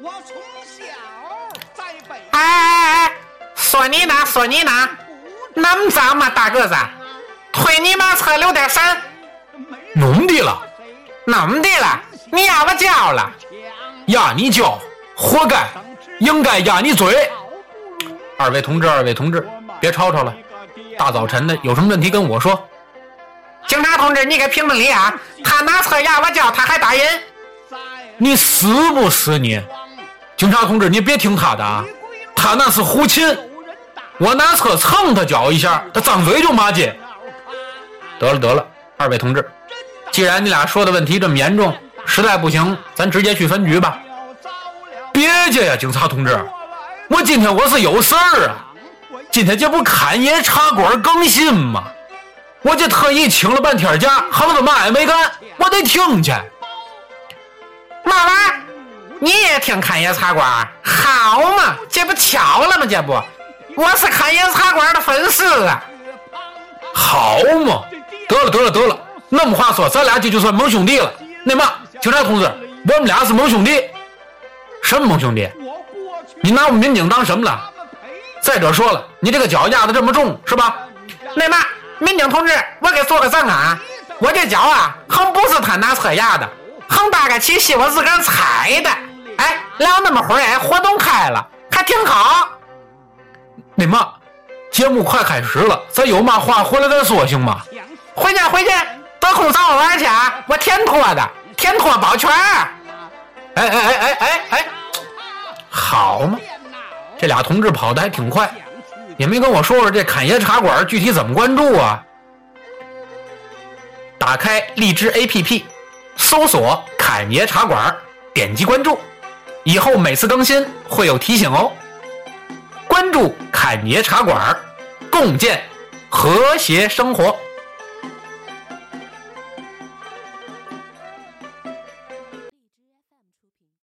我从小在北哎哎哎，说你呢，说你呢，那么脏吗，大个子？推你马车留点神，弄的了，弄的了，你压我脚了，压你脚，活该，应该压你嘴。二位同志，二位同志，别吵吵了，大早晨的有什么问题跟我说。警察同志，你给评评理啊！他拿车压我脚，他还打人，你死不死你？警察同志，你别听他的啊，他那是胡琴。我拿车蹭他脚一下，他张嘴就骂街。得了得了，二位同志，既然你俩说的问题这么严重，实在不行，咱直接去分局吧。别介呀，警察同志，我今天我是有事儿啊。今天这不侃爷茶馆更新吗？我这特意请了半天假，横着嘛也没干，我得听去。你也听侃爷茶馆？好嘛，这不巧了吗？这不，我是侃爷茶馆的粉丝啊。好嘛，得了得了得了，那么话说，咱俩这就算盟兄弟了。那嘛，警察同志，我们俩是盟兄弟。什么盟兄弟？你拿我们民警当什么了？再者说了，你这个脚压的这么重，是吧？那嘛，民警同志，我给做个证啊，我这脚啊，横不是他拿车压的，横大概起膝我自个儿踩的。哎，聊那么会儿，哎，活动开了，还挺好。那嘛，节目快开始了，咱有嘛话回来再说行吗？回去回去，得空找我玩去啊！我天拖的，天托保全。哎哎哎哎哎哎，好嘛，这俩同志跑的还挺快，也没跟我说说这侃爷茶馆具体怎么关注啊？打开荔枝 APP，搜索“侃爷茶馆”，点击关注，以后每次更新会有提醒哦。关注侃爷茶馆，共建和谐生活。